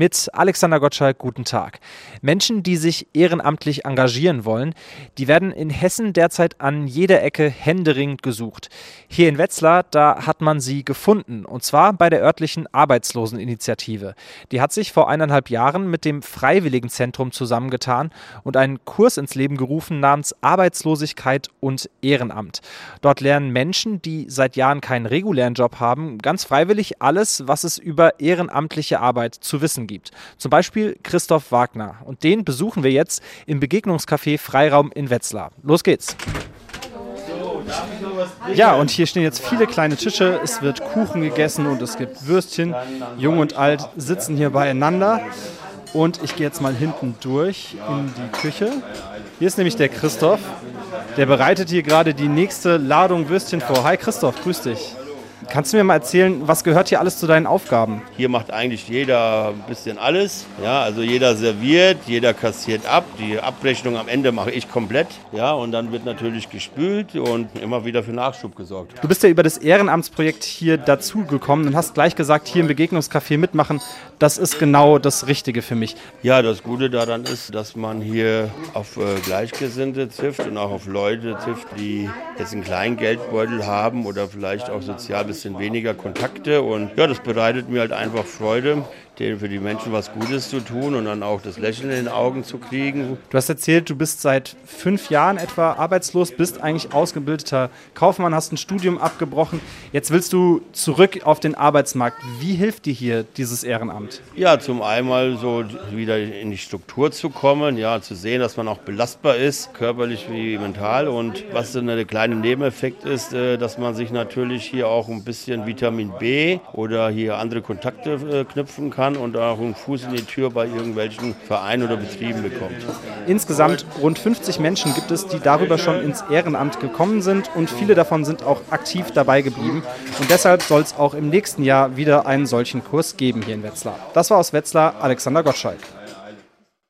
mit Alexander Gottschalk. Guten Tag. Menschen, die sich ehrenamtlich engagieren wollen, die werden in Hessen derzeit an jeder Ecke händeringend gesucht. Hier in Wetzlar, da hat man sie gefunden und zwar bei der örtlichen Arbeitsloseninitiative. Die hat sich vor eineinhalb Jahren mit dem Freiwilligenzentrum zusammengetan und einen Kurs ins Leben gerufen namens Arbeitslosigkeit und Ehrenamt. Dort lernen Menschen, die seit Jahren keinen regulären Job haben, ganz freiwillig alles, was es über ehrenamtliche Arbeit zu wissen gibt. Zum Beispiel Christoph Wagner. Und den besuchen wir jetzt im Begegnungscafé Freiraum in Wetzlar. Los geht's. Ja, und hier stehen jetzt viele kleine Tische. Es wird Kuchen gegessen und es gibt Würstchen. Jung und alt sitzen hier beieinander. Und ich gehe jetzt mal hinten durch in die Küche. Hier ist nämlich der Christoph. Der bereitet hier gerade die nächste Ladung Würstchen vor. Hi Christoph, grüß dich. Kannst du mir mal erzählen, was gehört hier alles zu deinen Aufgaben? Hier macht eigentlich jeder ein bisschen alles. Ja, also jeder serviert, jeder kassiert ab. Die Abrechnung am Ende mache ich komplett. Ja, und dann wird natürlich gespült und immer wieder für Nachschub gesorgt. Du bist ja über das Ehrenamtsprojekt hier dazugekommen und hast gleich gesagt, hier im Begegnungscafé mitmachen. Das ist genau das Richtige für mich. Ja, das Gute daran ist, dass man hier auf äh, Gleichgesinnte trifft und auch auf Leute trifft, die jetzt einen kleinen Geldbeutel haben oder vielleicht auch sozial bisschen weniger Kontakte. Und ja, das bereitet mir halt einfach Freude, für die Menschen was Gutes zu tun und dann auch das Lächeln in den Augen zu kriegen. Du hast erzählt, du bist seit fünf Jahren etwa arbeitslos, bist eigentlich ausgebildeter Kaufmann, hast ein Studium abgebrochen. Jetzt willst du zurück auf den Arbeitsmarkt. Wie hilft dir hier dieses Ehrenamt? Ja, zum einen so wieder in die Struktur zu kommen, ja, zu sehen, dass man auch belastbar ist, körperlich wie mental. Und was dann der kleine Nebeneffekt ist, äh, dass man sich natürlich hier auch ein bisschen Vitamin B oder hier andere Kontakte äh, knüpfen kann kann und auch einen Fuß in die Tür bei irgendwelchen Vereinen oder Betrieben bekommt. Insgesamt rund 50 Menschen gibt es, die darüber schon ins Ehrenamt gekommen sind und viele davon sind auch aktiv dabei geblieben. Und deshalb soll es auch im nächsten Jahr wieder einen solchen Kurs geben hier in Wetzlar. Das war aus Wetzlar Alexander Gottschalk.